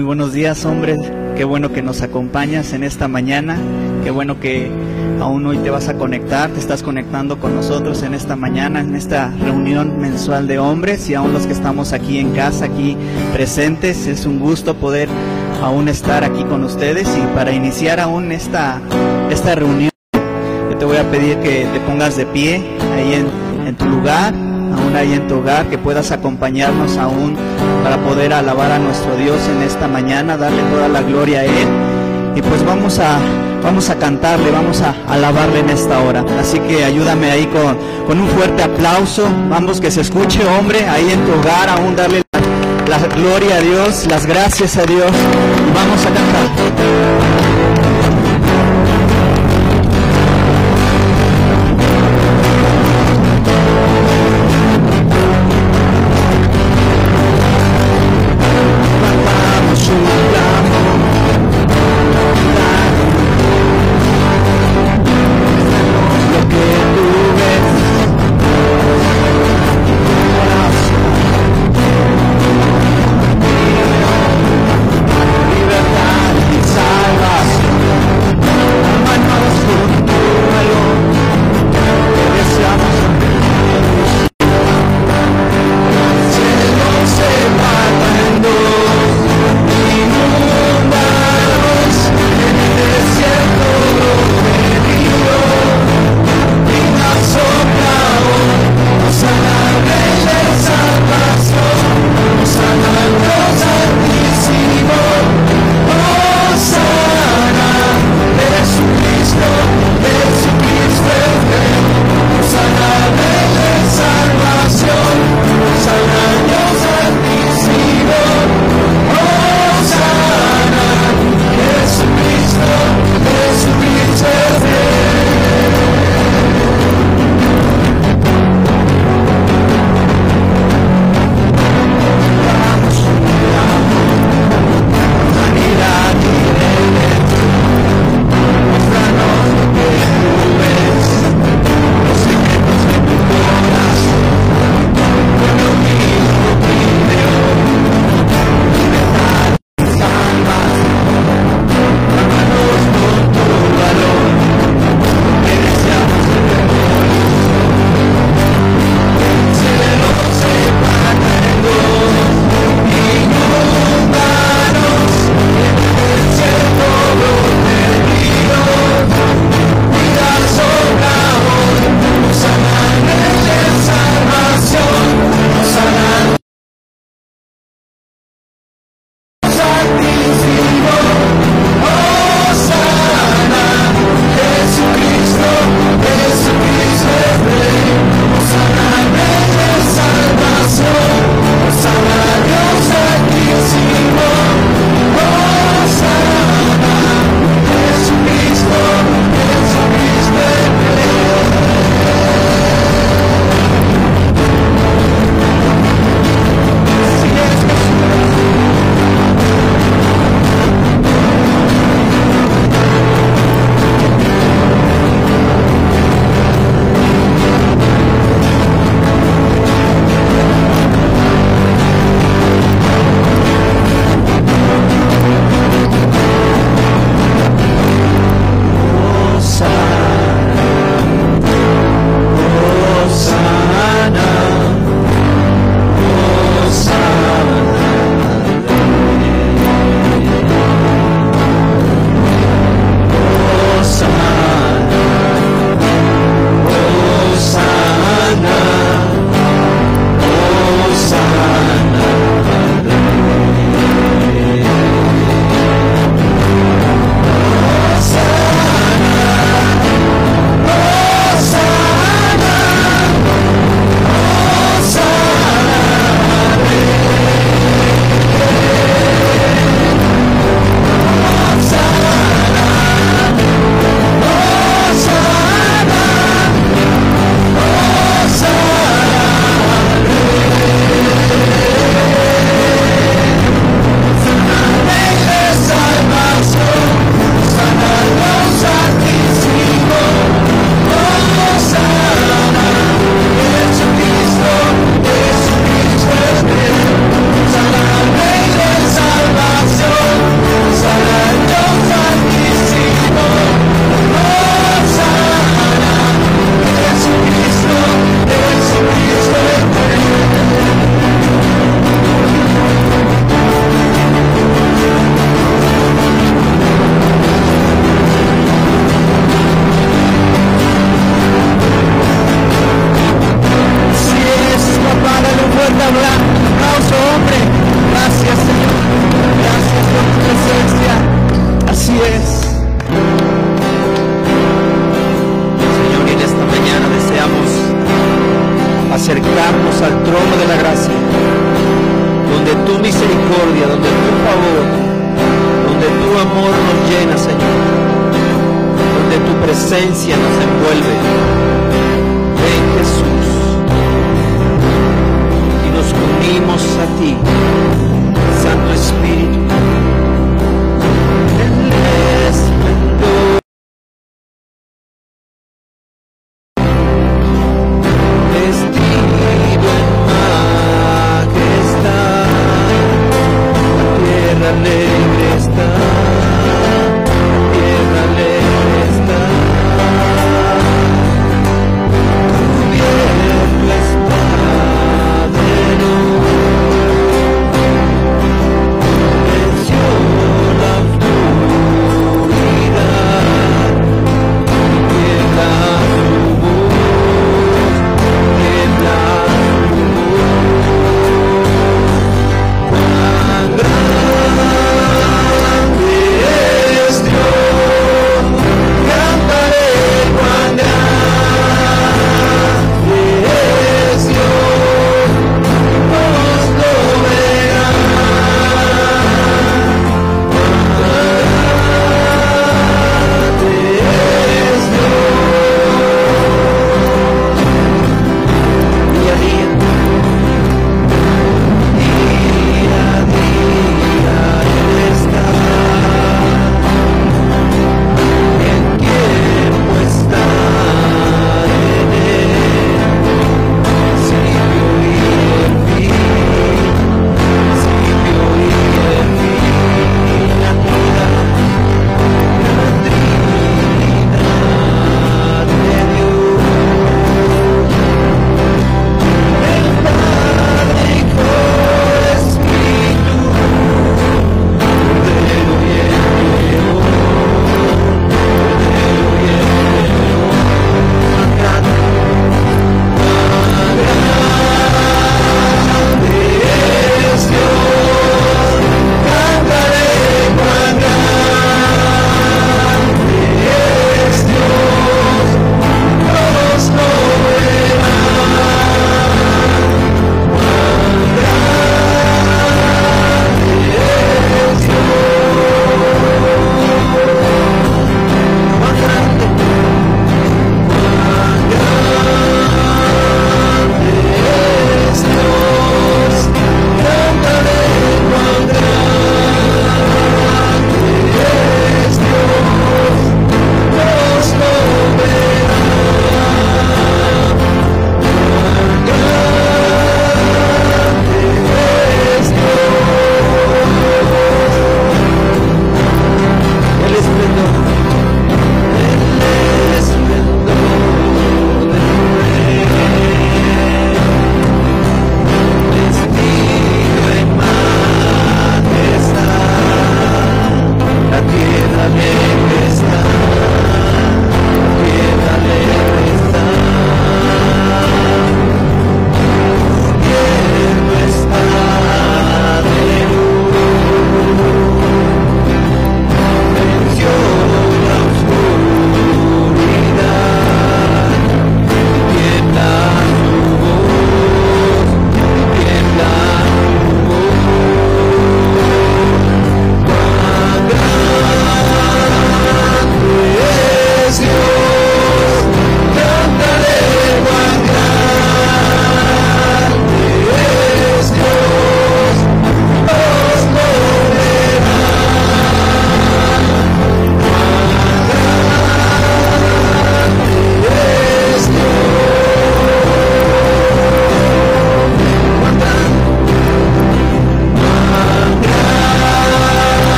Muy buenos días, hombres. Qué bueno que nos acompañas en esta mañana. Qué bueno que aún hoy te vas a conectar, te estás conectando con nosotros en esta mañana, en esta reunión mensual de hombres y aún los que estamos aquí en casa, aquí presentes. Es un gusto poder aún estar aquí con ustedes y para iniciar aún esta, esta reunión, yo te voy a pedir que te pongas de pie ahí en, en tu lugar, aún ahí en tu hogar, que puedas acompañarnos aún para poder alabar a nuestro Dios en esta mañana, darle toda la gloria a Él. Y pues vamos a, vamos a cantarle, vamos a alabarle en esta hora. Así que ayúdame ahí con, con un fuerte aplauso. Vamos que se escuche, hombre, ahí en tu hogar, aún darle la, la gloria a Dios, las gracias a Dios. Y vamos a cantar.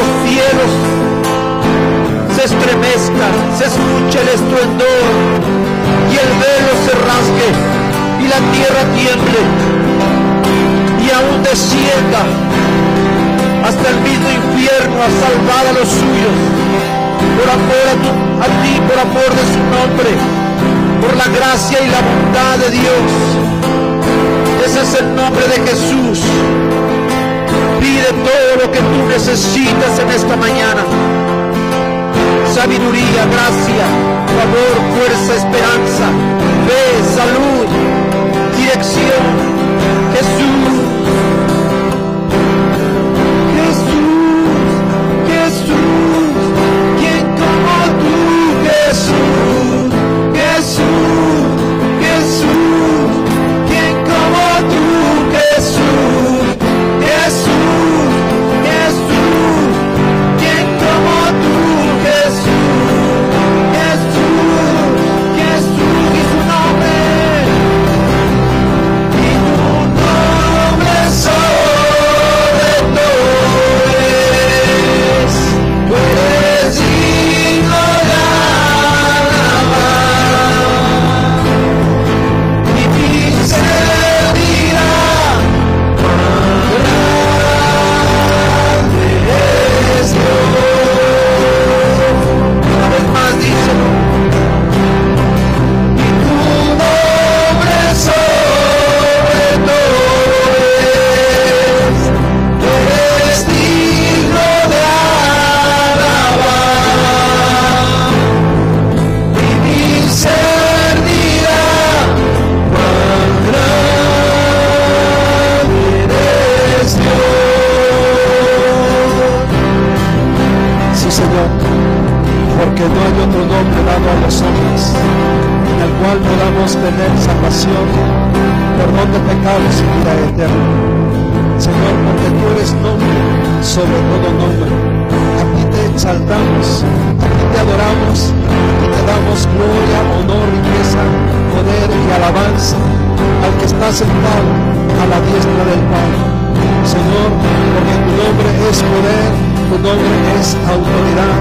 los cielos se estremezcan, se escuche el estruendor y el velo se rasgue y la tierra tiemble y aún descienda hasta el mismo infierno a salvar a los suyos por amor a, tu, a ti, por amor de su nombre, por la gracia y la bondad de Dios. Ese es el nombre de Jesús. Pide todo lo que tú necesitas en esta mañana. Sabiduría, gracia, favor, fuerza, esperanza, fe, salud, dirección. Jesús. Jesús, Jesús, quien como tú, Jesús, Jesús, Jesús, quien como tú, Jesús. perdón de pecados y vida eterna. Señor, porque tú eres nombre sobre todo nombre. Aquí te exaltamos, aquí te adoramos, aquí te damos gloria, honor, riqueza, poder y alabanza al que está sentado a la diestra del Padre. Señor, porque tu nombre es poder, tu nombre es autoridad.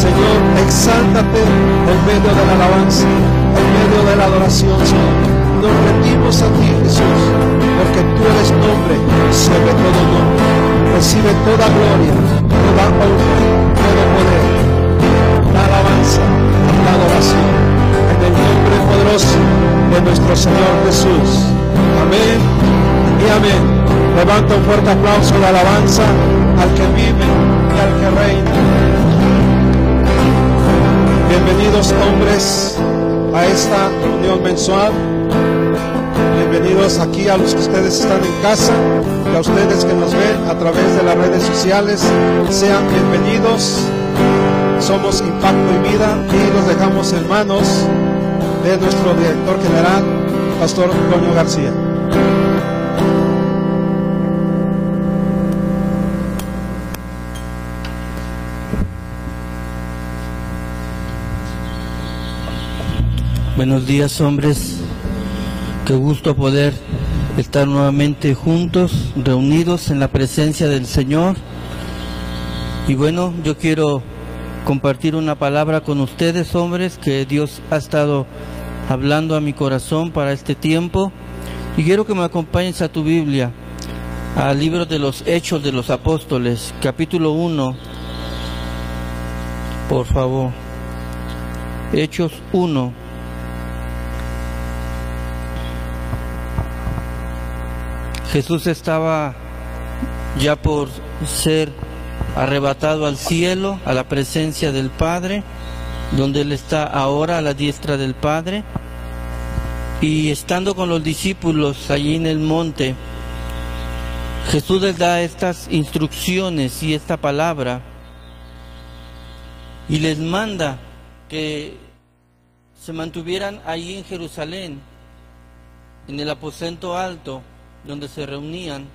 Señor, exáltate en medio de la alabanza, en medio de la adoración, Señor. Nos rendimos a ti, Jesús, porque tú eres nombre, se todo nombre, recibe toda gloria, toda honra, todo poder, la alabanza, la adoración, en el nombre poderoso de nuestro Señor Jesús. Amén y amén. Levanta un fuerte aplauso de alabanza al que vive y al que reina. Bienvenidos hombres a esta reunión mensual. Bienvenidos aquí a los que ustedes están en casa y a ustedes que nos ven a través de las redes sociales. Sean bienvenidos. Somos Impacto y Vida y los dejamos en manos de nuestro director general, Pastor Antonio García. Buenos días hombres, qué gusto poder estar nuevamente juntos, reunidos en la presencia del Señor. Y bueno, yo quiero compartir una palabra con ustedes hombres que Dios ha estado hablando a mi corazón para este tiempo. Y quiero que me acompañes a tu Biblia, al libro de los Hechos de los Apóstoles, capítulo 1, por favor. Hechos 1. Jesús estaba ya por ser arrebatado al cielo, a la presencia del Padre, donde Él está ahora a la diestra del Padre. Y estando con los discípulos allí en el monte, Jesús les da estas instrucciones y esta palabra y les manda que se mantuvieran allí en Jerusalén, en el aposento alto, donde se reunían,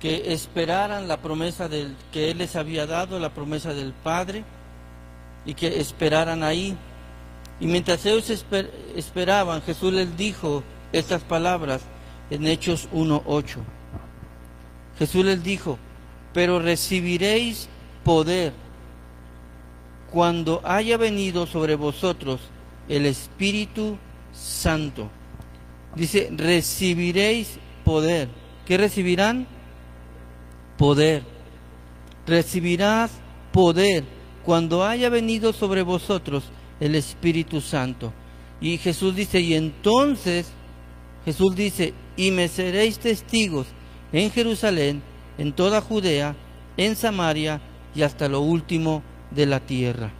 que esperaran la promesa del, que Él les había dado, la promesa del Padre, y que esperaran ahí. Y mientras ellos esperaban, Jesús les dijo estas palabras en Hechos 1.8. Jesús les dijo, pero recibiréis poder cuando haya venido sobre vosotros el Espíritu Santo. Dice, recibiréis poder. ¿Qué recibirán? Poder. Recibirás poder cuando haya venido sobre vosotros el Espíritu Santo. Y Jesús dice, y entonces Jesús dice, y me seréis testigos en Jerusalén, en toda Judea, en Samaria y hasta lo último de la tierra.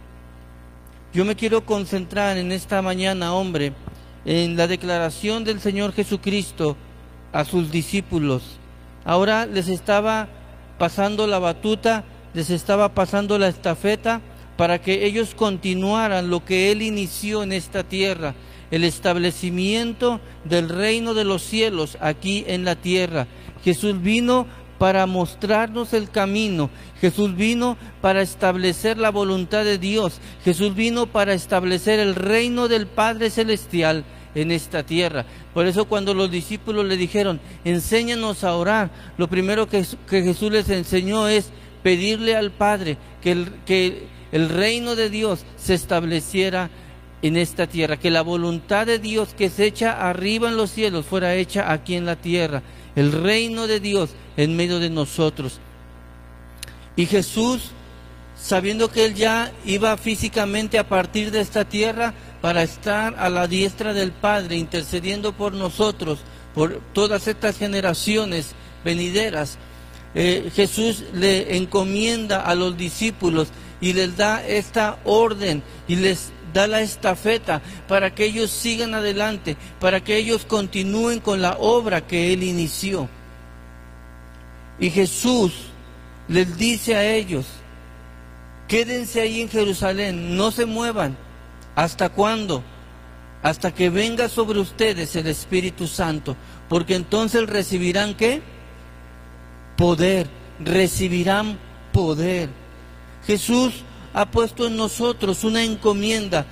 Yo me quiero concentrar en esta mañana, hombre, en la declaración del Señor Jesucristo a sus discípulos. Ahora les estaba pasando la batuta, les estaba pasando la estafeta para que ellos continuaran lo que Él inició en esta tierra, el establecimiento del reino de los cielos aquí en la tierra. Jesús vino para mostrarnos el camino. Jesús vino para establecer la voluntad de Dios. Jesús vino para establecer el reino del Padre Celestial en esta tierra. Por eso cuando los discípulos le dijeron, enséñanos a orar, lo primero que, Jesús les enseñó es pedirle al Padre que el, que el reino de Dios se estableciera en esta tierra, que la voluntad de Dios que se echa arriba en los cielos fuera hecha aquí en la tierra, el reino de Dios en medio de nosotros. Y Jesús, sabiendo que Él ya iba físicamente a partir de esta tierra, para estar a la diestra del Padre, intercediendo por nosotros, por todas estas generaciones venideras. Eh, Jesús le encomienda a los discípulos y les da esta orden y les da la estafeta para que ellos sigan adelante, para que ellos continúen con la obra que Él inició. Y Jesús les dice a ellos, quédense ahí en Jerusalén, no se muevan, ¿Hasta cuándo? Hasta que venga sobre ustedes el Espíritu Santo, porque entonces recibirán qué? Poder, recibirán poder. Jesús ha puesto en nosotros una encomienda.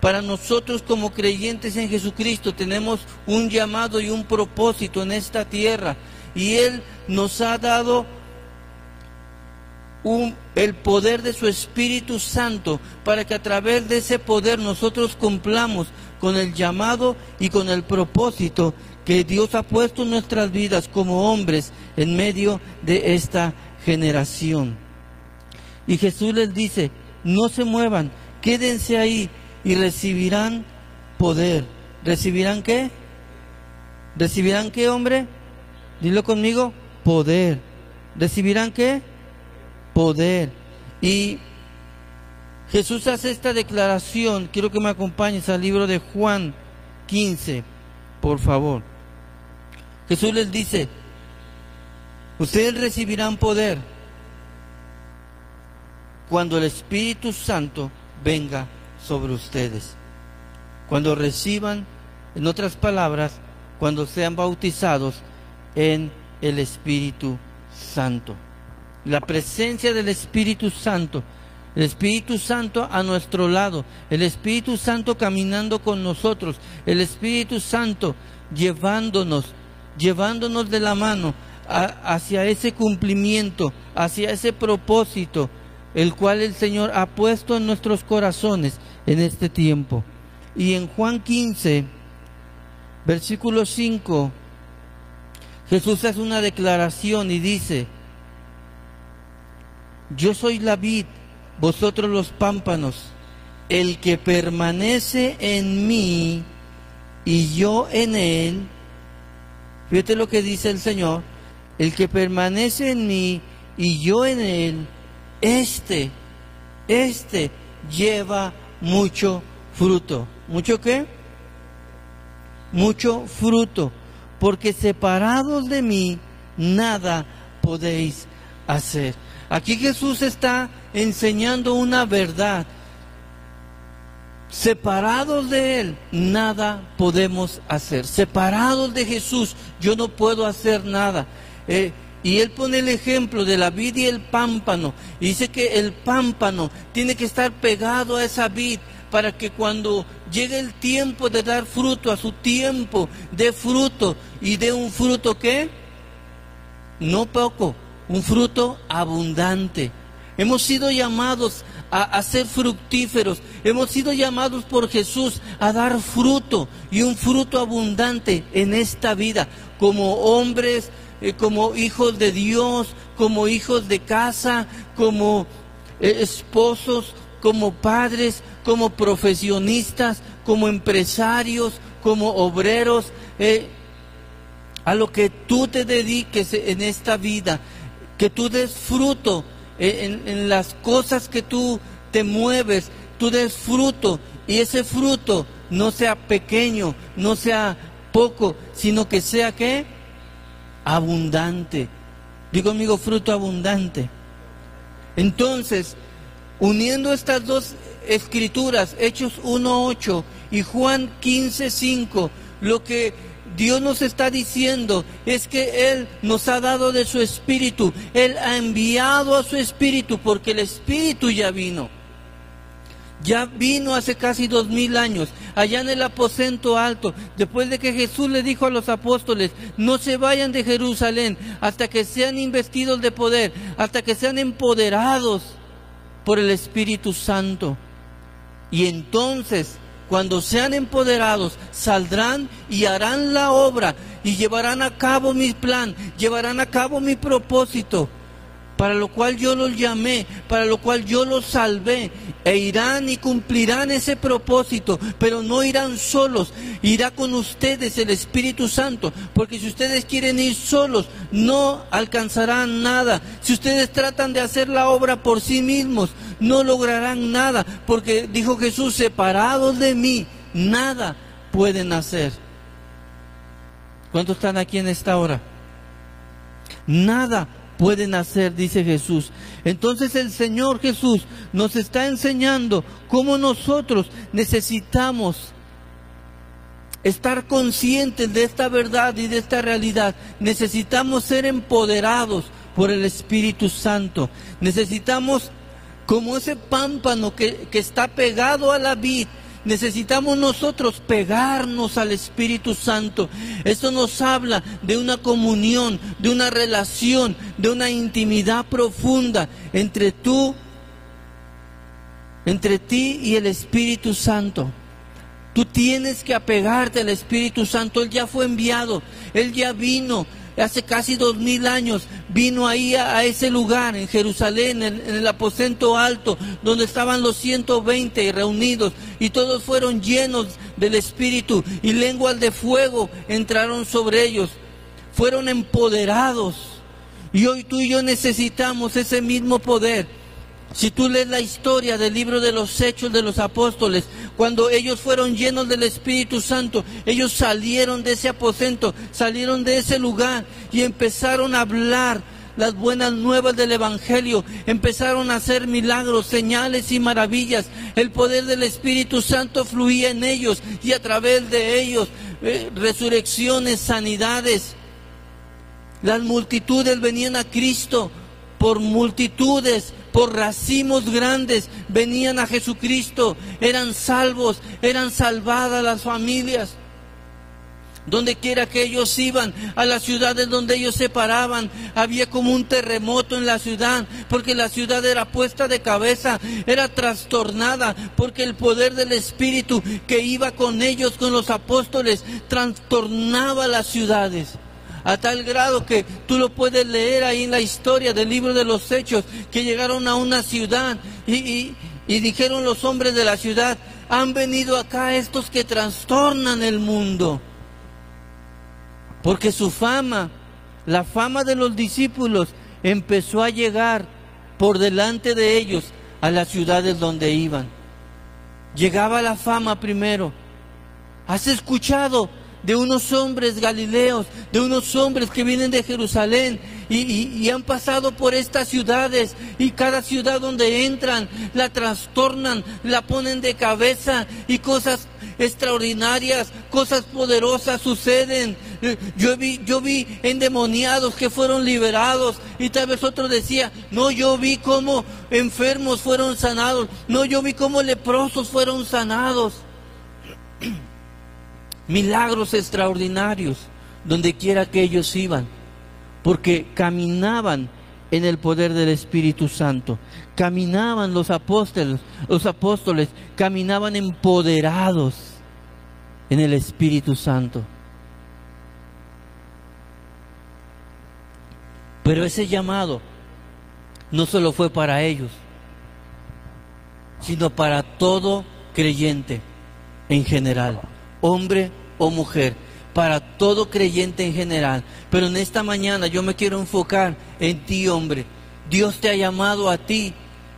Para nosotros como creyentes en Jesucristo tenemos un llamado y un propósito en esta tierra. Y Él nos ha dado el poder de su Espíritu Santo para que a través de ese poder nosotros cumplamos con el llamado y con el propósito que Dios ha puesto en nuestras vidas como hombres en medio de esta generación. Y Jesús les dice, no se muevan, quédense ahí y recibirán poder. ¿Recibirán qué? ¿Recibirán qué, hombre? Dilo conmigo, poder. ¿Recibirán qué? Poder. Y Jesús hace esta declaración, quiero que me acompañes al libro de Juan 15, por favor. Jesús les dice, ustedes recibirán poder cuando el Espíritu Santo venga sobre ustedes. Cuando reciban, en otras palabras, cuando sean bautizados en el Espíritu Santo. La presencia del Espíritu Santo, el Espíritu Santo a nuestro lado, el Espíritu Santo caminando con nosotros, el Espíritu Santo llevándonos, llevándonos de la mano hacia ese cumplimiento, hacia ese propósito, el cual el Señor ha puesto en nuestros corazones en este tiempo. Y en Juan 15, versículo 5, Jesús hace una declaración y dice, yo soy la vid, vosotros los pámpanos, el que permanece en mí y yo en él, fíjate lo que dice el Señor, el que permanece en mí y yo en él, este, este lleva mucho fruto. ¿Mucho qué? Mucho fruto. Porque separados de mí, nada podéis hacer. Aquí Jesús está enseñando una verdad. Separados de Él, nada podemos hacer. Separados de Jesús, yo no puedo hacer nada. Eh, y él pone el ejemplo de la vid y el pámpano. Y dice que el pámpano tiene que estar pegado a esa vid para que cuando llegue el tiempo de dar fruto, a su tiempo, dé fruto. ¿Y dé un fruto qué? No poco, un fruto abundante. Hemos sido llamados a, a, ser fructíferos. Hemos sido llamados por Jesús a dar fruto y un fruto abundante en esta vida, como hombres, eh, como hijos de Dios, como hijos de casa, como eh, esposos, como padres, como profesionistas, como empresarios, como obreros, eh, a lo que tú te dediques en esta vida, que tú des fruto en, las cosas que tú te mueves, tú des fruto y ese fruto no sea pequeño, no sea poco, sino que sea que abundante. Digo amigo, fruto abundante. Entonces, uniendo estas dos escrituras, Hechos 1.8 y Juan 15.5, lo que Dios nos está diciendo es que Él nos ha dado de su espíritu, Él ha enviado a su espíritu porque el espíritu ya vino ya vino hace casi dos mil años, allá en el aposento alto, después de que Jesús le dijo a los apóstoles, no se vayan de Jerusalén hasta que sean investidos de poder, hasta que sean empoderados por el Espíritu Santo. Y entonces, cuando sean empoderados, saldrán y harán la obra y llevarán a cabo mi plan, llevarán a cabo mi propósito para lo cual yo los llamé, para lo cual yo los salvé, e irán y cumplirán ese propósito, pero no irán solos, irá con ustedes el Espíritu Santo, porque si ustedes quieren ir solos, no alcanzarán nada. Si ustedes tratan de hacer la obra por sí mismos, no lograrán nada, porque dijo Jesús, separados de mí, nada pueden hacer. ¿Cuántos están aquí en esta hora? Nada pueden hacer, dice Jesús. Entonces el Señor Jesús nos está enseñando cómo nosotros necesitamos estar conscientes de esta verdad y de esta realidad. Necesitamos ser empoderados por el Espíritu Santo. Necesitamos, como ese pámpano que, que está pegado a la vid, Necesitamos nosotros pegarnos al Espíritu Santo. Esto nos habla de una comunión, de una relación, de una intimidad profunda entre tú, entre ti y el Espíritu Santo. Tú tienes que apegarte al Espíritu Santo. Él ya fue enviado, Él ya vino. Hace casi dos mil años vino ahí a, ese lugar, en Jerusalén, en, el aposento alto, donde estaban los 120 reunidos, y todos fueron llenos del Espíritu, y lenguas de fuego entraron sobre ellos. Fueron empoderados. Y hoy tú y yo necesitamos ese mismo poder si tú lees la historia del libro de los hechos de los apóstoles, cuando ellos fueron llenos del Espíritu Santo, ellos salieron de ese aposento, salieron de ese lugar y empezaron a hablar las buenas nuevas del Evangelio, empezaron a hacer milagros, señales y maravillas. El poder del Espíritu Santo fluía en ellos y a través de ellos eh, resurrecciones, sanidades. Las multitudes venían a Cristo por multitudes, por racimos grandes, venían a Jesucristo, eran salvos, eran salvadas las familias. Donde quiera que ellos iban, a las ciudades donde ellos se paraban, había como un terremoto en la ciudad, porque la ciudad era puesta de cabeza, era trastornada, porque el poder del Espíritu que iba con ellos, con los apóstoles, trastornaba las ciudades a tal grado que tú lo puedes leer ahí en la historia del libro de los hechos, que llegaron a una ciudad y, dijeron los hombres de la ciudad, han venido acá estos que trastornan el mundo. Porque su fama, la fama de los discípulos, empezó a llegar por delante de ellos a las ciudades donde iban. Llegaba la fama primero. ¿Has escuchado de unos hombres galileos, de unos hombres que vienen de Jerusalén y, han pasado por estas ciudades y cada ciudad donde entran la trastornan, la ponen de cabeza y cosas extraordinarias, cosas poderosas suceden. Yo vi, yo vi endemoniados que fueron liberados y tal vez otro decía, no, yo vi cómo enfermos fueron sanados, no, yo vi cómo leprosos fueron sanados milagros extraordinarios donde quiera que ellos iban, porque caminaban en el poder del Espíritu Santo. Caminaban los apóstoles, los apóstoles caminaban empoderados en el Espíritu Santo. Pero ese llamado no solo fue para ellos, sino para todo creyente en general hombre o mujer, para todo creyente en general. Pero en esta mañana yo me quiero enfocar en ti, hombre. Dios te ha llamado a ti,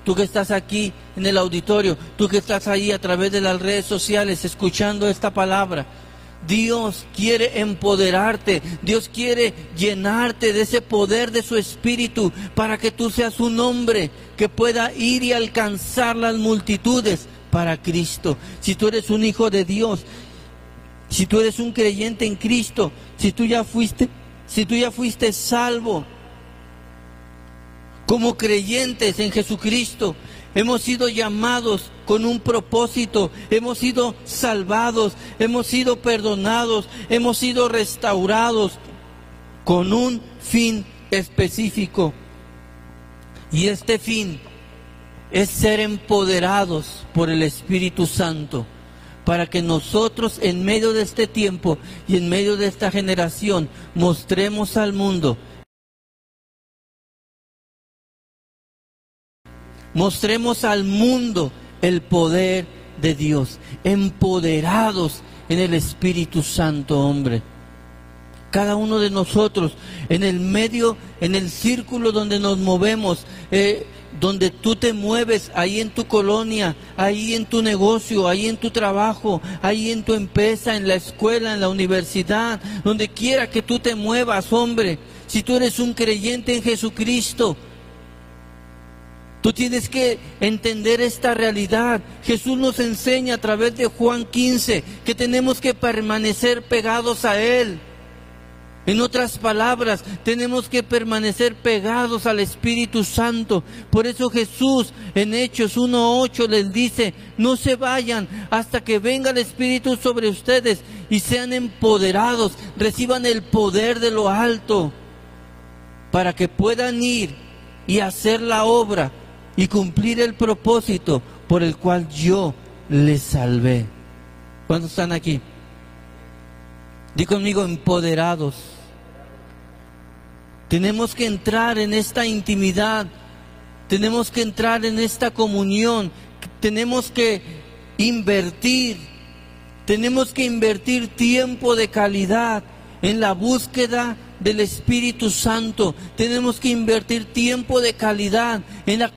tú que estás aquí en el auditorio, tú que estás ahí a través de las redes sociales escuchando esta palabra. Dios quiere empoderarte, Dios quiere llenarte de ese poder de su espíritu para que tú seas un hombre que pueda ir y alcanzar las multitudes para Cristo. Si tú eres un hijo de Dios, si tú eres un creyente en Cristo, si tú ya fuiste, si tú ya fuiste salvo, como creyentes en Jesucristo, hemos sido llamados con un propósito, hemos sido salvados, hemos sido perdonados, hemos sido restaurados con un fin específico. Y este fin es ser empoderados por el Espíritu Santo para que nosotros en medio de este tiempo y en medio de esta generación mostremos al mundo, mostremos al mundo el poder de Dios, empoderados en el Espíritu Santo, hombre. Cada uno de nosotros, en el medio, en el círculo donde nos movemos, eh, donde tú te mueves, ahí en tu colonia, ahí en tu negocio, ahí en tu trabajo, ahí en tu empresa, en la escuela, en la universidad, donde quiera que tú te muevas, hombre, si tú eres un creyente en Jesucristo, Tú tienes que entender esta realidad. Jesús nos enseña a través de Juan 15 que tenemos que permanecer pegados a Él. En otras palabras, tenemos que permanecer pegados al Espíritu Santo. Por eso Jesús en Hechos 1.8 les dice, no se vayan hasta que venga el Espíritu sobre ustedes y sean empoderados, reciban el poder de lo alto, para que puedan ir y hacer la obra y cumplir el propósito por el cual yo les salvé. ¿Cuántos están aquí? Di conmigo, empoderados. Tenemos que entrar en esta intimidad, tenemos que entrar en esta comunión, tenemos que invertir, tenemos que invertir tiempo de calidad en la búsqueda del Espíritu Santo, tenemos que invertir tiempo de calidad en la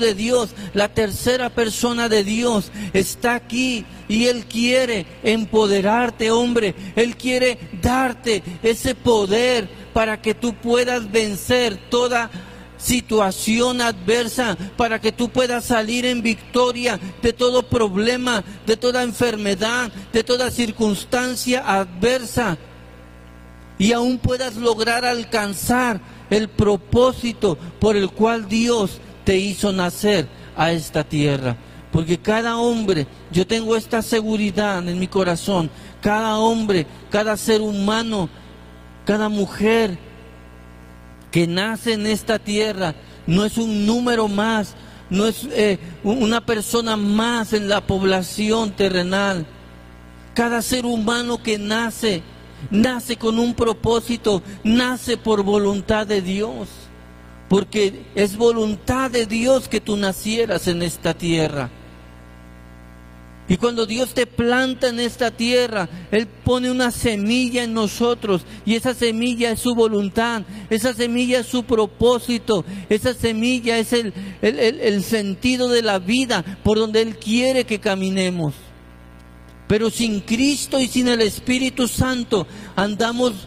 de Dios, la tercera persona de Dios está aquí y Él quiere empoderarte, hombre. Él quiere darte ese poder para que tú puedas vencer toda situación adversa, para que tú puedas salir en victoria de todo problema, de toda enfermedad, de toda circunstancia adversa. Y aún puedas lograr alcanzar el propósito por el cual Dios te hizo nacer a esta tierra. Porque cada hombre, yo tengo esta seguridad en mi corazón, cada hombre, cada ser humano, cada mujer que nace en esta tierra, no es un número más, no es eh, una persona más en la población terrenal. Cada ser humano que nace, nace con un propósito, nace por voluntad de Dios porque es voluntad de Dios que tú nacieras en esta tierra. Y cuando Dios te planta en esta tierra, Él pone una semilla en nosotros y esa semilla es su voluntad, esa semilla es su propósito, esa semilla es el, el, sentido de la vida por donde Él quiere que caminemos. Pero sin Cristo y sin el Espíritu Santo andamos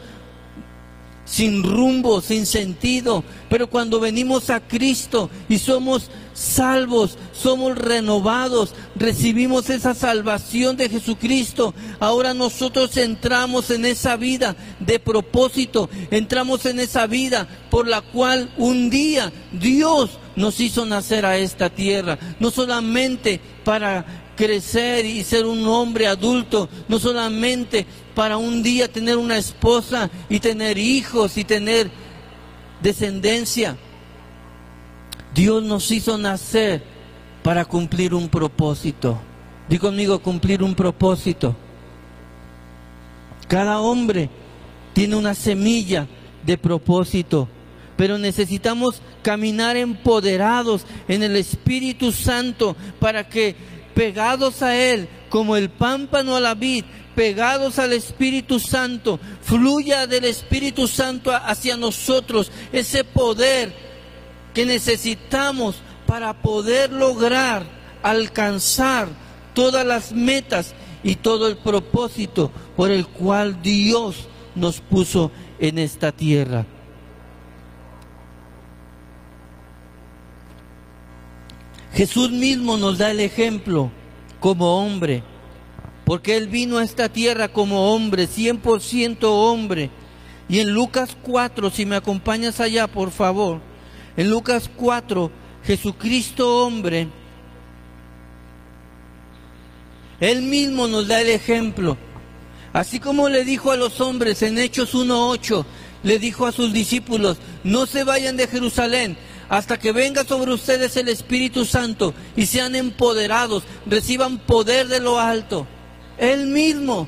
sin rumbo, sin sentido. Pero cuando venimos a Cristo y somos salvos, somos renovados, recibimos esa salvación de Jesucristo, ahora nosotros entramos en esa vida de propósito, entramos en esa vida por la cual un día Dios nos hizo nacer a esta tierra, no solamente para crecer y ser un hombre adulto, no solamente para un día tener una esposa y tener hijos y tener descendencia. Dios nos hizo nacer para cumplir un propósito. Di conmigo, cumplir un propósito. Cada hombre tiene una semilla de propósito, pero necesitamos caminar empoderados en el Espíritu Santo para que pegados a Él, como el pámpano a la vid, pegados al Espíritu Santo, fluya del Espíritu Santo hacia nosotros ese poder que necesitamos para poder lograr alcanzar todas las metas y todo el propósito por el cual Dios nos puso en esta tierra. Jesús mismo nos da el ejemplo como hombre, porque Él vino a esta tierra como hombre, 100% hombre. Y en Lucas 4, si me acompañas allá, por favor, en Lucas 4, Jesucristo hombre, Él mismo nos da el ejemplo. Así como le dijo a los hombres en Hechos 1.8, le dijo a sus discípulos, no se vayan de Jerusalén hasta que venga sobre ustedes el Espíritu Santo y sean empoderados, reciban poder de lo alto. Él mismo,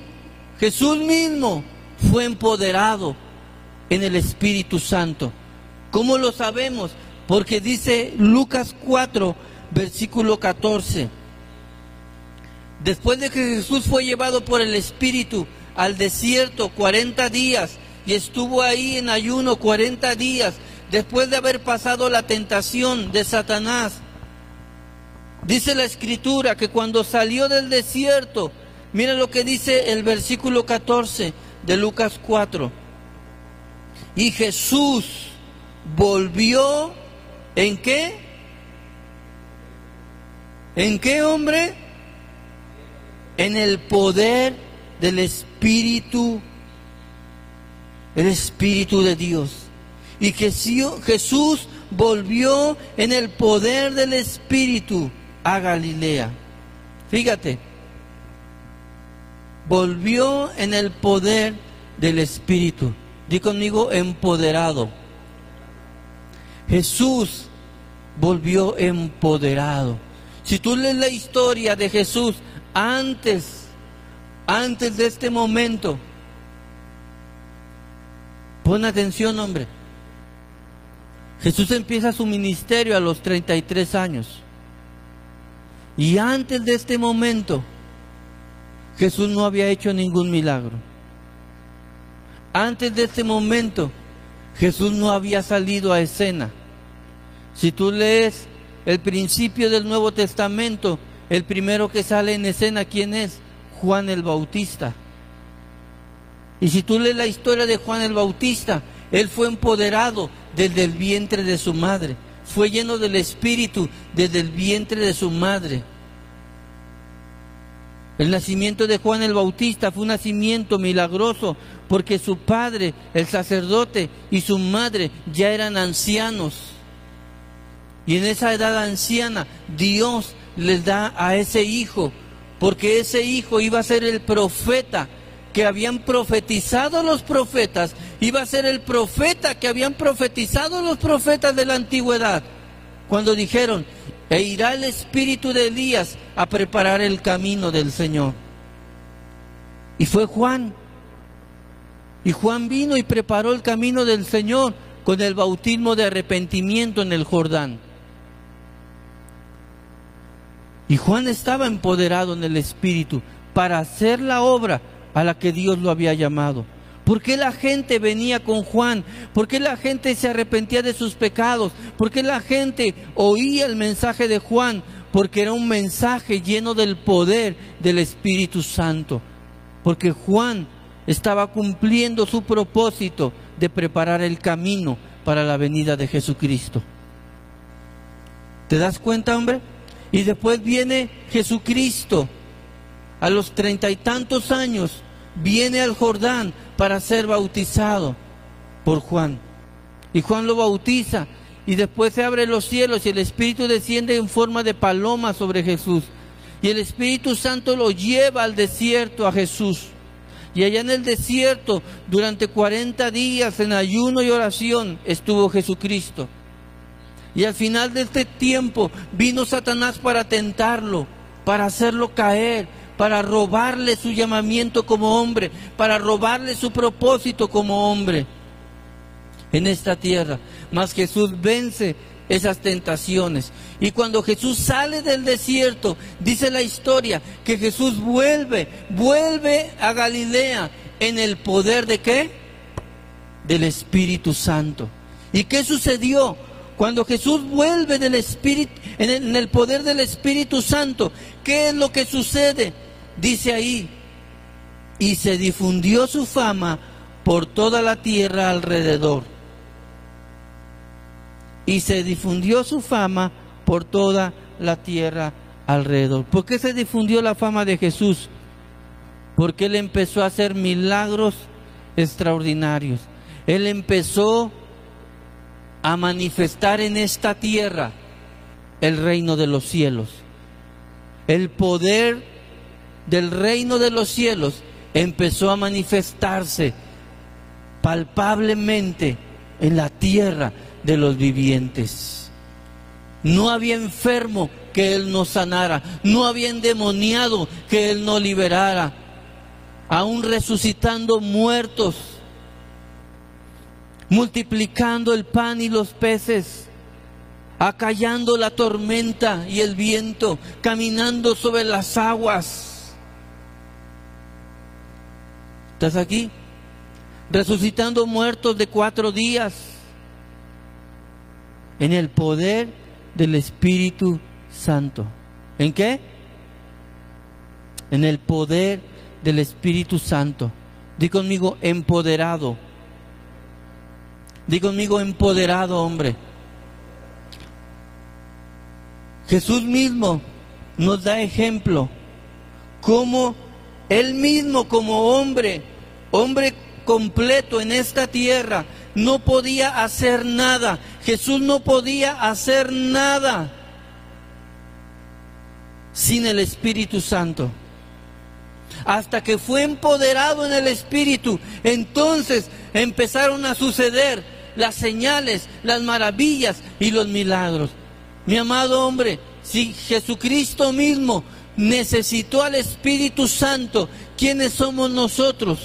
Jesús mismo, fue empoderado en el Espíritu Santo. ¿Cómo lo sabemos? Porque dice Lucas 4, versículo 14. Después de que Jesús fue llevado por el Espíritu al desierto 40 días y estuvo ahí en ayuno 40 días, después de haber pasado la tentación de Satanás, dice la escritura que cuando salió del desierto, mira lo que dice el versículo 14 de Lucas 4, y Jesús volvió en qué? ¿En qué hombre? En el poder del Espíritu, el Espíritu de Dios y Jesús volvió en el poder del Espíritu a Galilea. Fíjate, volvió en el poder del Espíritu. Di conmigo, empoderado. Jesús volvió empoderado. Si tú lees la historia de Jesús antes, antes de este momento, pon atención, hombre. Jesús empieza su ministerio a los 33 años. Y antes de este momento, Jesús no había hecho ningún milagro. Antes de este momento, Jesús no había salido a escena. Si tú lees el principio del Nuevo Testamento, el primero que sale en escena, ¿quién es? Juan el Bautista. Y si tú lees la historia de Juan el Bautista, él fue empoderado desde el vientre de su madre, fue lleno del Espíritu desde el vientre de su madre. El nacimiento de Juan el Bautista fue un nacimiento milagroso porque su padre, el sacerdote, y su madre ya eran ancianos. Y en esa edad anciana Dios les da a ese hijo, porque ese hijo iba a ser el profeta que habían profetizado los profetas, iba a ser el profeta que habían profetizado los profetas de la antigüedad, cuando dijeron, e irá el espíritu de Elías a preparar el camino del Señor. Y fue Juan. Y Juan vino y preparó el camino del Señor con el bautismo de arrepentimiento en el Jordán. Y Juan estaba empoderado en el Espíritu para hacer la obra a la que Dios lo había llamado. ¿Por qué la gente venía con Juan? ¿Por qué la gente se arrepentía de sus pecados? ¿Por qué la gente oía el mensaje de Juan? Porque era un mensaje lleno del poder del Espíritu Santo. Porque Juan estaba cumpliendo su propósito de preparar el camino para la venida de Jesucristo. ¿Te das cuenta, hombre? Y después viene Jesucristo a los treinta y tantos años, viene al Jordán para ser bautizado por Juan. Y Juan lo bautiza y después se abren los cielos y el Espíritu desciende en forma de paloma sobre Jesús. Y el Espíritu Santo lo lleva al desierto a Jesús. Y allá en el desierto, durante 40 días en ayuno y oración, estuvo Jesucristo. Y al final de este tiempo vino Satanás para tentarlo, para hacerlo caer, para robarle su llamamiento como hombre, para robarle su propósito como hombre en esta tierra. Mas Jesús vence esas tentaciones. Y cuando Jesús sale del desierto, dice la historia que Jesús vuelve, vuelve a Galilea en el poder de qué? Del Espíritu Santo. ¿Y qué sucedió? Cuando Jesús vuelve del Espíritu, en el, poder del Espíritu Santo, ¿qué es lo que sucede? Dice ahí, y se difundió su fama por toda la tierra alrededor. Y se difundió su fama por toda la tierra alrededor. ¿Por qué se difundió la fama de Jesús? Porque Él empezó a hacer milagros extraordinarios. Él empezó a manifestar en esta tierra el reino de los cielos. El poder del reino de los cielos empezó a manifestarse palpablemente en la tierra de los vivientes. No había enfermo que Él no sanara, no había endemoniado que Él no liberara, aún resucitando muertos, multiplicando el pan y los peces, acallando la tormenta y el viento, caminando sobre las aguas ¿Estás aquí? Resucitando muertos de cuatro días en el poder del Espíritu Santo. ¿En qué? En el poder del Espíritu Santo. Di conmigo, empoderado. Di conmigo, empoderado, hombre. Jesús mismo nos da ejemplo cómo él mismo como hombre, hombre completo en esta tierra, no podía hacer nada. Jesús no podía hacer nada sin el Espíritu Santo. Hasta que fue empoderado en el Espíritu, entonces empezaron a suceder las señales, las maravillas y los milagros. Mi amado hombre, si Jesucristo mismo necesitó al Espíritu Santo, ¿quiénes somos nosotros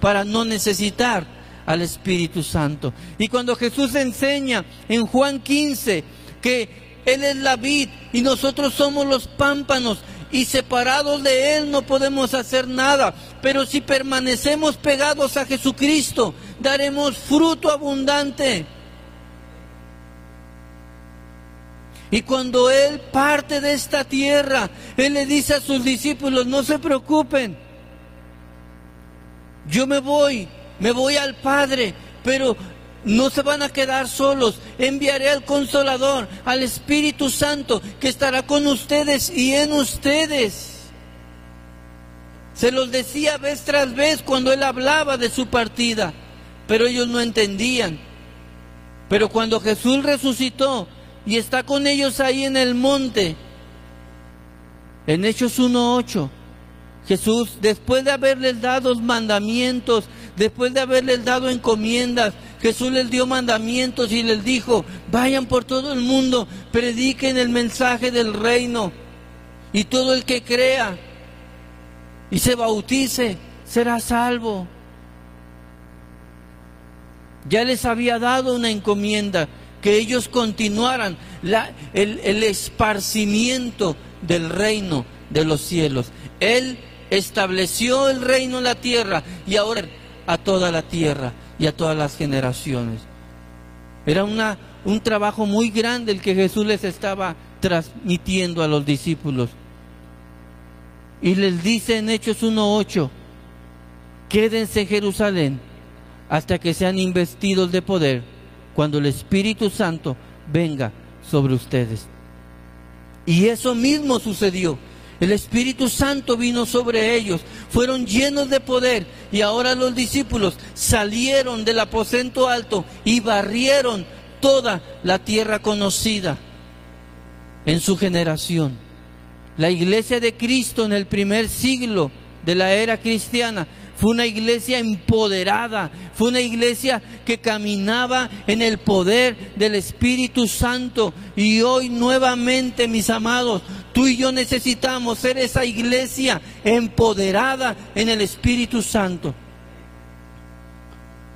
para no necesitar al Espíritu Santo? Y cuando Jesús enseña en Juan 15 que Él es la vid y nosotros somos los pámpanos, y separados de Él no podemos hacer nada. Pero si permanecemos pegados a Jesucristo, daremos fruto abundante. Y cuando Él parte de esta tierra, Él le dice a sus discípulos, no se preocupen, yo me voy, me voy al Padre, pero no se van a quedar solos. Enviaré al Consolador, al Espíritu Santo, que estará con ustedes y en ustedes. Se los decía vez tras vez cuando Él hablaba de su partida, pero ellos no entendían. Pero cuando Jesús resucitó, y está con ellos ahí en el monte. En Hechos 1.8, Jesús, después de haberles dado mandamientos, después de haberles dado encomiendas, Jesús les dio mandamientos y les dijo, vayan por todo el mundo, prediquen el mensaje del reino. Y todo el que crea y se bautice será salvo. Ya les había dado una encomienda que ellos continuaran el, el esparcimiento del reino de los cielos. Él estableció el reino en la tierra y ahora a toda la tierra y a todas las generaciones. Era una, un trabajo muy grande el que Jesús les estaba transmitiendo a los discípulos. Y les dice en Hechos 1.8, quédense en Jerusalén hasta que sean investidos de poder cuando el Espíritu Santo venga sobre ustedes. Y eso mismo sucedió. El Espíritu Santo vino sobre ellos, fueron llenos de poder y ahora los discípulos salieron del aposento alto y barrieron toda la tierra conocida en su generación. La iglesia de Cristo en el primer siglo de la era cristiana fue una iglesia empoderada, fue una iglesia que caminaba en el poder del Espíritu Santo. Y hoy nuevamente, mis amados, tú y yo necesitamos ser esa iglesia empoderada en el Espíritu Santo.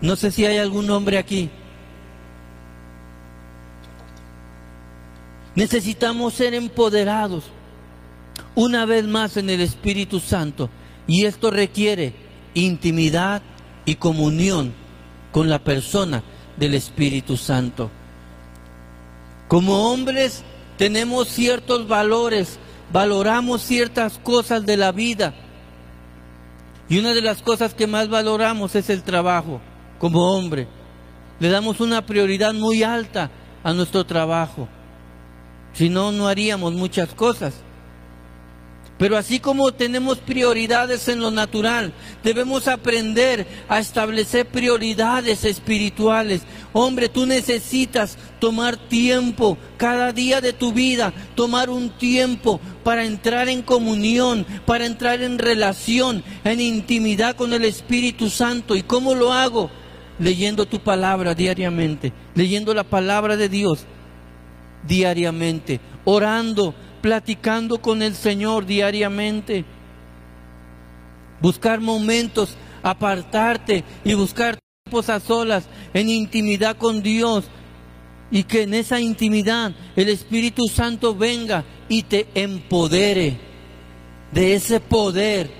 No sé si hay algún hombre aquí. Necesitamos ser empoderados una vez más en el Espíritu Santo. Y esto requiere intimidad y comunión con la persona del Espíritu Santo. Como hombres tenemos ciertos valores, valoramos ciertas cosas de la vida. Y una de las cosas que más valoramos es el trabajo como hombre. Le damos una prioridad muy alta a nuestro trabajo. Si no, no haríamos muchas cosas. Pero así como tenemos prioridades en lo natural, debemos aprender a establecer prioridades espirituales. Hombre, tú necesitas tomar tiempo cada día de tu vida, tomar un tiempo para entrar en comunión, para entrar en relación, en intimidad con el Espíritu Santo. ¿Y cómo lo hago? Leyendo tu palabra diariamente, leyendo la palabra de Dios diariamente, orando platicando con el Señor diariamente. Buscar momentos, apartarte y buscar tiempos a solas en intimidad con Dios. Y que en esa intimidad el Espíritu Santo venga y te empodere de ese poder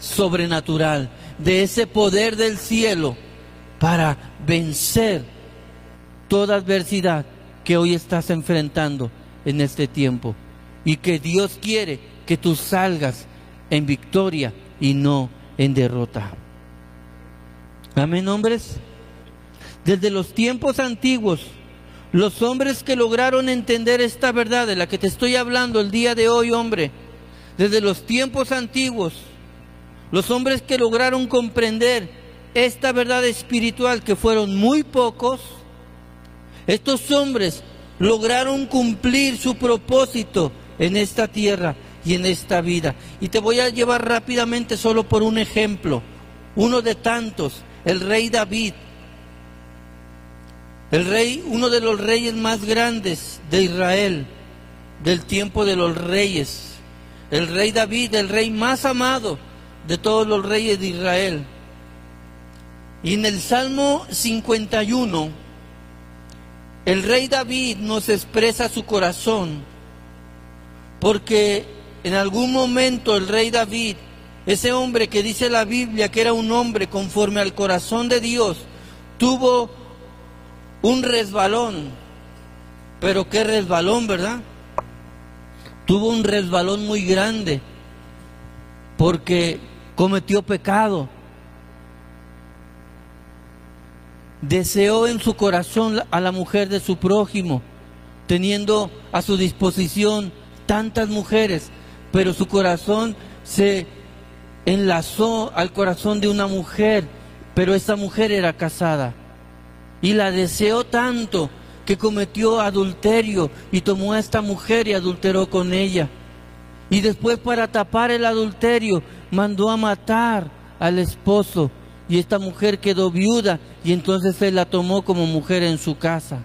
sobrenatural, de ese poder del cielo para vencer toda adversidad que hoy estás enfrentando en este tiempo y que Dios quiere que tú salgas en victoria y no en derrota. Amén, hombres. Desde los tiempos antiguos, los hombres que lograron entender esta verdad de la que te estoy hablando el día de hoy, hombre, desde los tiempos antiguos, los hombres que lograron comprender esta verdad espiritual, que fueron muy pocos, estos hombres lograron cumplir su propósito en esta tierra y en esta vida. Y te voy a llevar rápidamente solo por un ejemplo, uno de tantos, el rey David. El rey, uno de los reyes más grandes de Israel. del tiempo de los reyes. El rey David, el rey más amado de todos los reyes de Israel. Y en el Salmo 51, el rey David nos expresa su corazón, porque en algún momento el rey David, ese hombre que dice la Biblia que era un hombre conforme al corazón de Dios, tuvo un resbalón. Pero qué resbalón, ¿verdad? Tuvo un resbalón muy grande porque cometió pecado. Deseó en su corazón a la mujer de su prójimo, teniendo a su disposición tantas mujeres, pero su corazón se enlazó al corazón de una mujer, pero esa mujer era casada. Y la deseó tanto que cometió adulterio y tomó a esta mujer y adulteró con ella. Y después para tapar el adulterio mandó a matar al esposo y esta mujer quedó viuda y entonces él la tomó como mujer en su casa.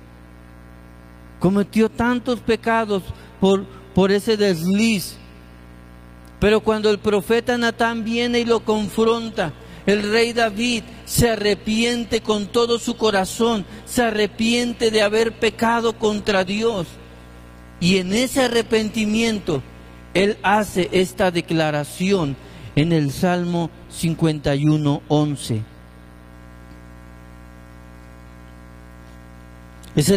Cometió tantos pecados por, por ese desliz. Pero cuando el profeta Natán viene y lo confronta, el rey David se arrepiente con todo su corazón, se arrepiente de haber pecado contra Dios. Y en ese arrepentimiento, él hace esta declaración en el Salmo 51, 11. Es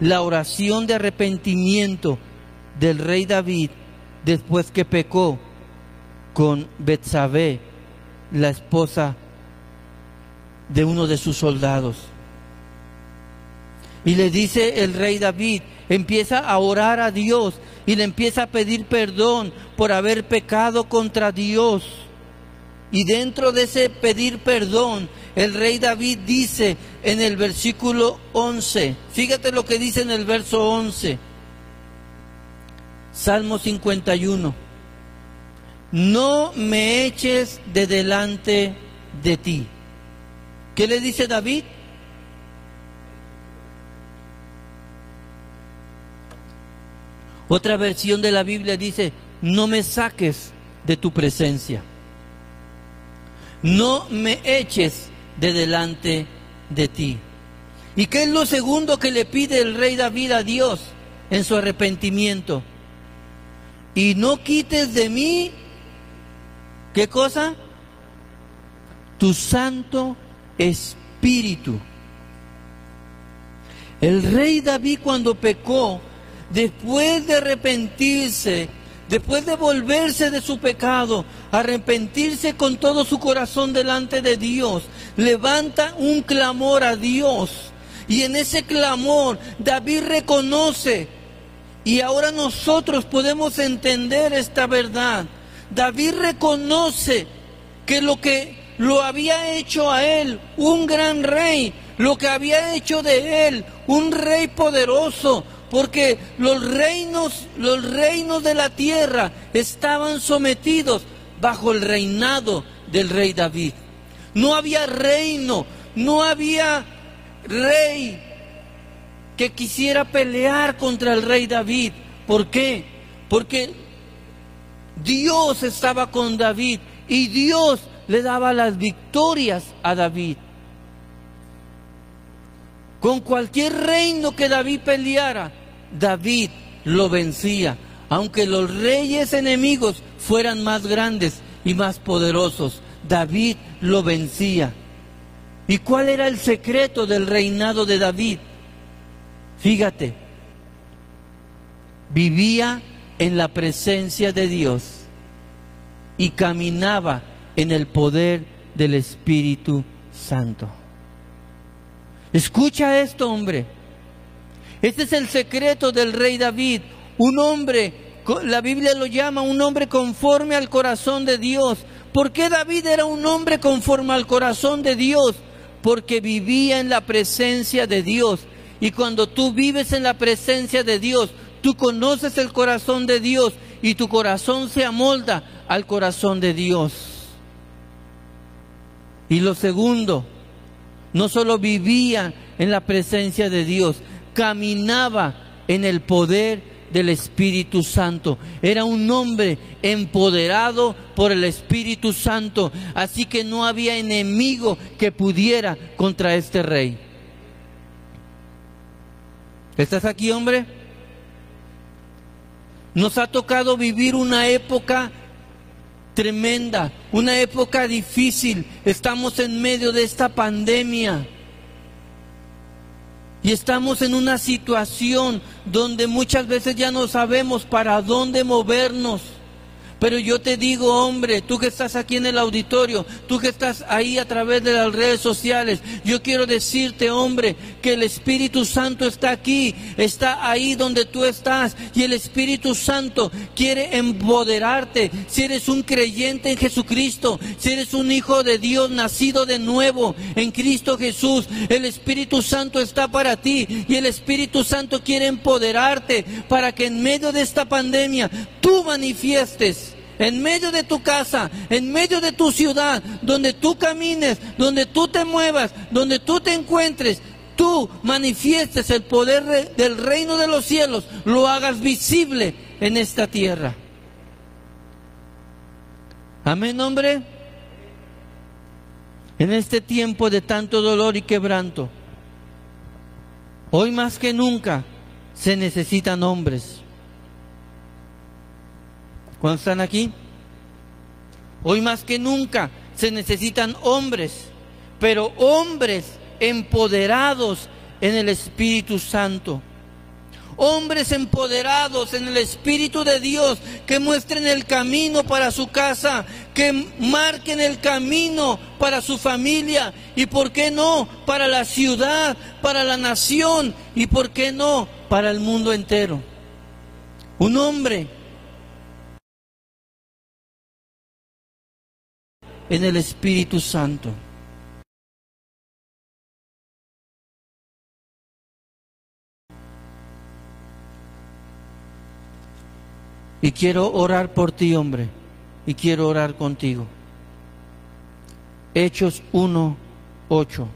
la oración de arrepentimiento del rey David después que pecó con Betsabé, la esposa de uno de sus soldados. Y le dice el rey David, empieza a orar a Dios y le empieza a pedir perdón por haber pecado contra Dios. Y dentro de ese pedir perdón, el rey David dice en el versículo 11, fíjate lo que dice en el verso 11, Salmo 51, no me eches de delante de ti. ¿Qué le dice David? Otra versión de la Biblia dice, no me saques de tu presencia. No me eches de delante de ti. ¿Y qué es lo segundo que le pide el rey David a Dios en su arrepentimiento? Y no quites de mí, ¿qué cosa? Tu santo espíritu. El rey David cuando pecó, después de arrepentirse, después de volverse de su pecado, arrepentirse con todo su corazón delante de Dios, levanta un clamor a Dios. Y en ese clamor David reconoce, y ahora nosotros podemos entender esta verdad. David reconoce que lo que lo había hecho a él un gran rey, lo que había hecho de él un rey poderoso, porque los reinos, los reinos de la tierra estaban sometidos bajo el reinado del rey David. No había reino, no había rey que quisiera pelear contra el rey David. ¿Por qué? Porque Dios estaba con David y Dios le daba las victorias a David. Con cualquier reino que David peleara, David lo vencía, aunque los reyes enemigos fueran más grandes y más poderosos, David lo vencía. ¿Y cuál era el secreto del reinado de David? Fíjate, vivía en la presencia de Dios y caminaba en el poder del Espíritu Santo. Escucha esto, hombre. Este es el secreto del rey David. Un hombre, la Biblia lo llama un hombre conforme al corazón de Dios. ¿Por qué David era un hombre conforme al corazón de Dios? Porque vivía en la presencia de Dios. Y cuando tú vives en la presencia de Dios, tú conoces el corazón de Dios y tu corazón se amolda al corazón de Dios. Y lo segundo, no solo vivía en la presencia de Dios, caminaba en el poder del Espíritu Santo. Era un hombre empoderado por el Espíritu Santo. Así que no había enemigo que pudiera contra este rey. ¿Estás aquí, hombre? Nos ha tocado vivir una época tremenda, una época difícil. Estamos en medio de esta pandemia. Y estamos en una situación donde muchas veces ya no sabemos para dónde movernos. Pero yo te digo, hombre, tú que estás aquí en el auditorio, tú que estás ahí a través de las redes sociales, yo quiero decirte, hombre, que el Espíritu Santo está aquí, está ahí donde tú estás y el Espíritu Santo quiere empoderarte. Si eres un creyente en Jesucristo, si eres un hijo de Dios nacido de nuevo en Cristo Jesús, el Espíritu Santo está para ti y el Espíritu Santo quiere empoderarte para que en medio de esta pandemia tú manifiestes en medio de tu casa, en medio de tu ciudad, donde tú camines, donde tú te muevas, donde tú te encuentres, tú manifiestes el poder del reino de los cielos, lo hagas visible en esta tierra. Amén, hombre. En este tiempo de tanto dolor y quebranto, hoy más que nunca se necesitan hombres ¿Cuándo están aquí? Hoy más que nunca se necesitan hombres, pero hombres empoderados en el Espíritu Santo. Hombres empoderados en el Espíritu de Dios que muestren el camino para su casa, que marquen el camino para su familia y, ¿por qué no?, para la ciudad, para la nación y, ¿por qué no?, para el mundo entero. Un hombre en el Espíritu Santo. Y quiero orar por ti, hombre, y quiero orar contigo. Hechos 1, 8.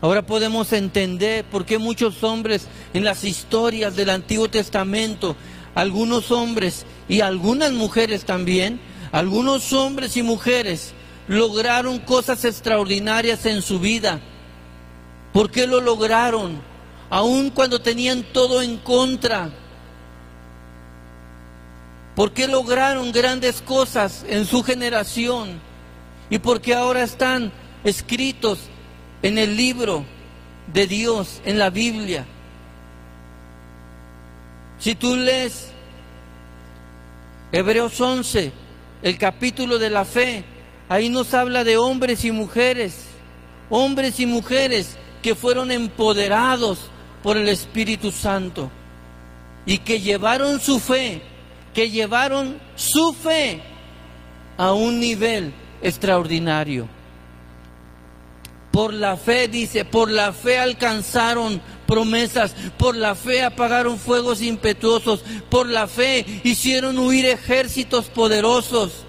Ahora podemos entender por qué muchos hombres en las historias del Antiguo Testamento algunos hombres y algunas mujeres también, algunos hombres y mujeres lograron cosas extraordinarias en su vida. ¿Por qué lo lograron? Aun cuando tenían todo en contra. ¿Por qué lograron grandes cosas en su generación? Y por qué ahora están escritos en el libro de Dios, en la Biblia. Si tú lees Hebreos 11, el capítulo de la fe, ahí nos habla de hombres y mujeres, hombres y mujeres que fueron empoderados por el Espíritu Santo y que llevaron su fe, que llevaron su fe a un nivel extraordinario. Por la fe, dice, por la fe alcanzaron promesas, por la fe apagaron fuegos impetuosos, por la fe hicieron huir ejércitos poderosos.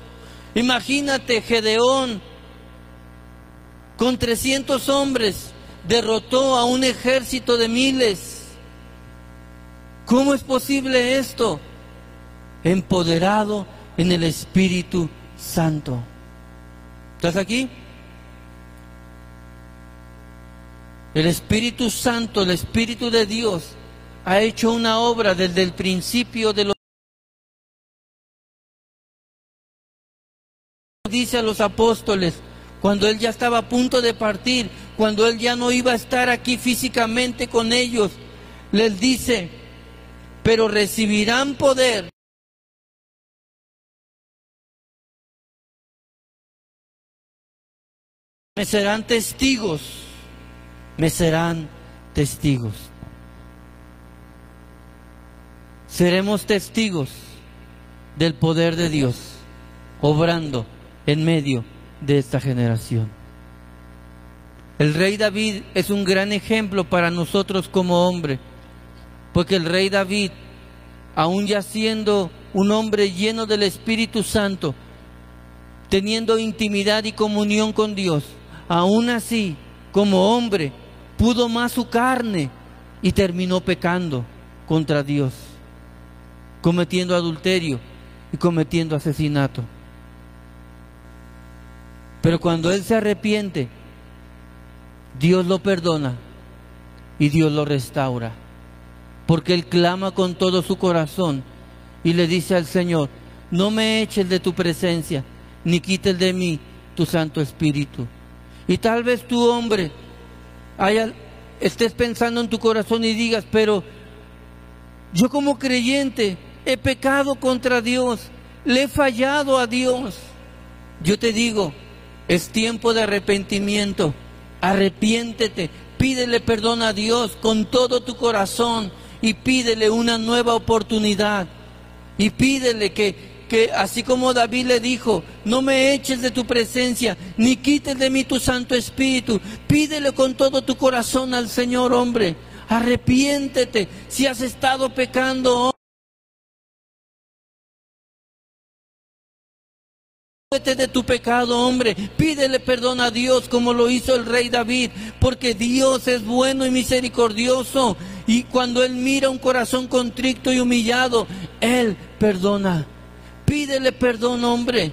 Imagínate, Gedeón, con 300 hombres, derrotó a un ejército de miles. ¿Cómo es posible esto? Empoderado en el Espíritu Santo. ¿Estás aquí? El Espíritu Santo, el Espíritu de Dios, ha hecho una obra desde el principio de los... Dice a los apóstoles, cuando Él ya estaba a punto de partir, cuando Él ya no iba a estar aquí físicamente con ellos, les dice, pero recibirán poder. Me serán testigos me serán testigos. Seremos testigos del poder de Dios obrando en medio de esta generación. El rey David es un gran ejemplo para nosotros como hombre, porque el rey David, aún ya siendo un hombre lleno del Espíritu Santo, teniendo intimidad y comunión con Dios, aún así, como hombre, pudo más su carne y terminó pecando contra Dios, cometiendo adulterio y cometiendo asesinato. Pero cuando él se arrepiente, Dios lo perdona y Dios lo restaura. Porque él clama con todo su corazón y le dice al Señor, no me eches de tu presencia, ni quites de mí tu Santo Espíritu. Y tal vez tú, hombre, estés pensando en tu corazón y digas, pero yo como creyente he pecado contra Dios, le he fallado a Dios. Yo te digo, es tiempo de arrepentimiento. Arrepiéntete, pídele perdón a Dios con todo tu corazón y pídele una nueva oportunidad. Y pídele que, que así como David le dijo, no me eches de tu presencia, ni quites de mí tu Santo Espíritu. Pídele con todo tu corazón al Señor, hombre. Arrepiéntete si has estado pecando. de tu pecado, hombre. Pídele perdón a Dios como lo hizo el rey David, porque Dios es bueno y misericordioso. Y cuando Él mira un corazón contrito y humillado, Él perdona. Pídele perdón, hombre.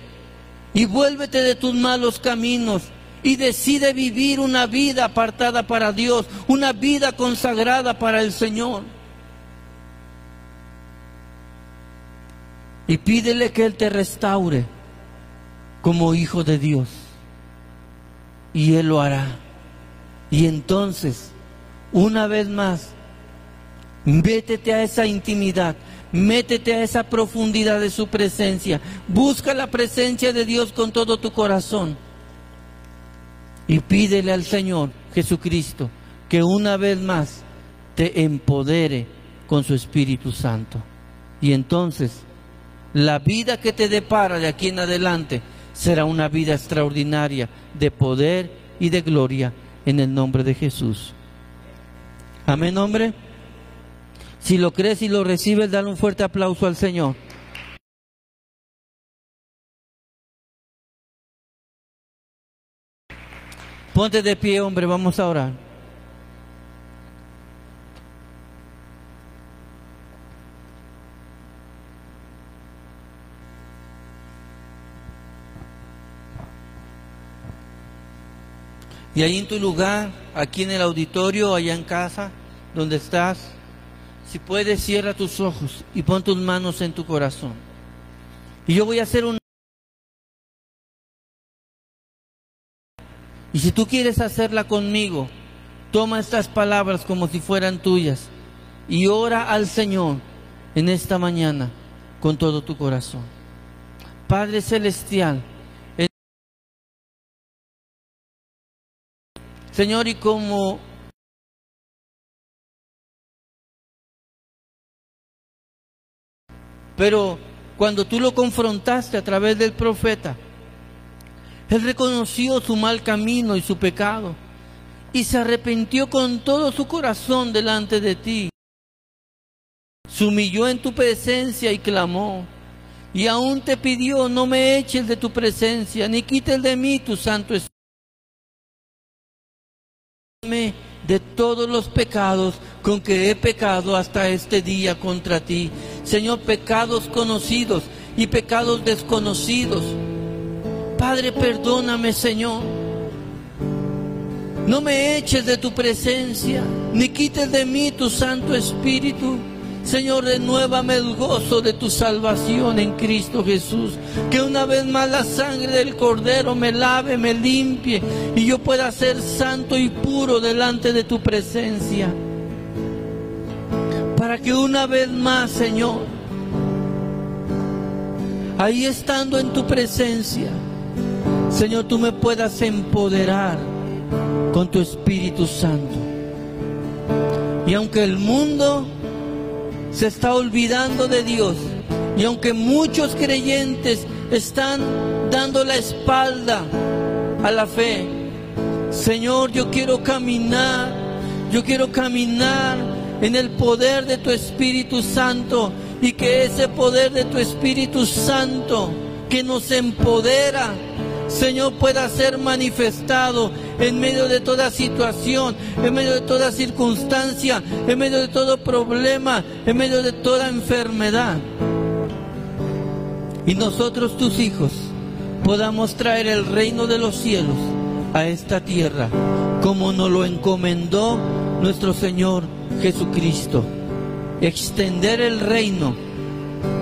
Y vuélvete de tus malos caminos y decide vivir una vida apartada para Dios, una vida consagrada para el Señor. Y pídele que Él te restaure como hijo de Dios. Y Él lo hará. Y entonces, una vez más, métete a esa intimidad, métete a esa profundidad de su presencia. Busca la presencia de Dios con todo tu corazón. Y pídele al Señor Jesucristo que una vez más te empodere con su Espíritu Santo. Y entonces, la vida que te depara de aquí en adelante será una vida extraordinaria de poder y de gloria en el nombre de Jesús. Amén, hombre. Si lo crees y lo recibes, dale un fuerte aplauso al Señor. Ponte de pie, hombre, vamos a orar. Y ahí en tu lugar, aquí en el auditorio, allá en casa, donde estás, si puedes, cierra tus ojos y pon tus manos en tu corazón. Y yo voy a hacer un... Y si tú quieres hacerla conmigo, toma estas palabras como si fueran tuyas y ora al Señor en esta mañana con todo tu corazón. Padre Celestial, Señor, y como Pero cuando tú lo confrontaste a través del profeta, él reconoció su mal camino y su pecado y se arrepintió con todo su corazón delante de ti. Se humilló en tu presencia y clamó. Y aún te pidió, no me eches de tu presencia, ni quites de mí tu santo espíritu de todos los pecados con que he pecado hasta este día contra ti. Señor, pecados conocidos y pecados desconocidos. Padre, perdóname, Señor. No me eches de tu presencia, ni quites de mí tu Santo Espíritu. Señor, renuévame el gozo de tu salvación en Cristo Jesús. Que una vez más la sangre del Cordero me lave, me limpie y yo pueda ser santo y puro delante de tu presencia. Para que una vez más, Señor, ahí estando en tu presencia, Señor, tú me puedas empoderar con tu Espíritu Santo. Y aunque el mundo se está olvidando de Dios. Y aunque muchos creyentes están dando la espalda a la fe, Señor, yo quiero caminar, yo quiero caminar en el poder de tu Espíritu Santo y que ese poder de tu Espíritu Santo que nos empodera Señor, pueda ser manifestado en medio de toda situación, en medio de toda circunstancia, en medio de todo problema, en medio de toda enfermedad. Y nosotros, tus hijos, podamos traer el reino de los cielos a esta tierra, como nos lo encomendó nuestro Señor Jesucristo. Extender el reino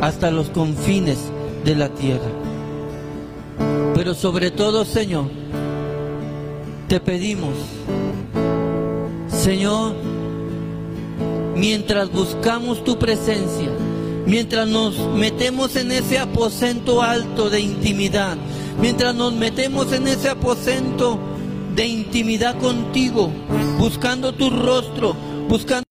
hasta los confines de la tierra. Pero sobre todo, Señor, te pedimos, Señor, mientras buscamos tu presencia, mientras nos metemos en ese aposento alto de intimidad, mientras nos metemos en ese aposento de intimidad contigo, buscando tu rostro, buscando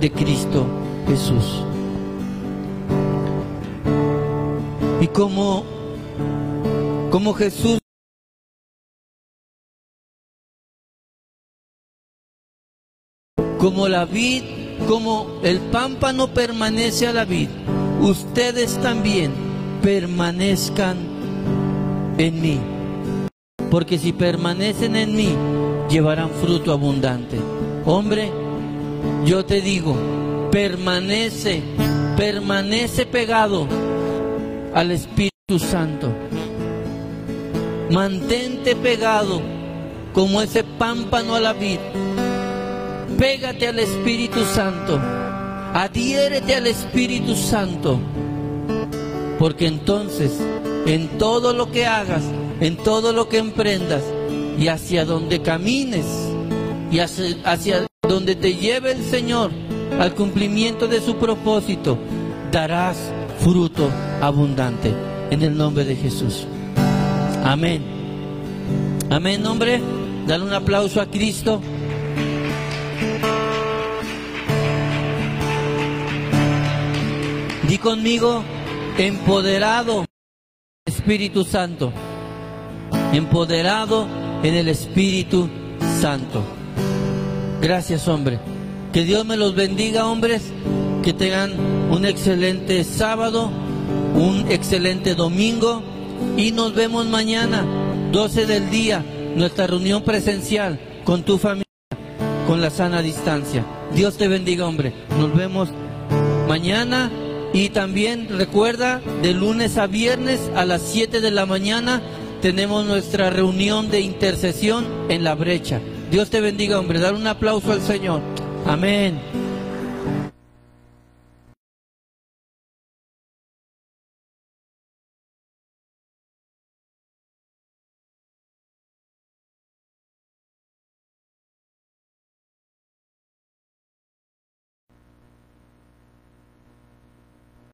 de Cristo Jesús. Y como, como Jesús como la vid, como el pámpano permanece a la vid, ustedes también permanezcan en mí. Porque si permanecen en mí, llevarán fruto abundante. Hombre, yo te digo, permanece, permanece pegado al Espíritu Santo. Mantente pegado como ese pámpano a la vid. Pégate al Espíritu Santo. Adhiérete al Espíritu Santo. Porque entonces, en todo lo que hagas, en todo lo que emprendas y hacia donde camines y hacia, donde te lleve el Señor al cumplimiento de su propósito, darás fruto abundante en el nombre de Jesús. Amén. Amén, hombre. Dale un aplauso a Cristo. Di conmigo, empoderado Espíritu Santo. Empoderado en el Espíritu Santo. Gracias, hombre. Que Dios me los bendiga, hombres. Que tengan un excelente sábado, un excelente domingo. Y nos vemos mañana, 12 del día, nuestra reunión presencial con tu familia, con la sana distancia. Dios te bendiga, hombre. Nos vemos mañana. Y también recuerda, de lunes a viernes a las 7 de la mañana tenemos nuestra reunión de intercesión en la brecha. Dios te bendiga, hombre. Dar un aplauso al Señor. Amén.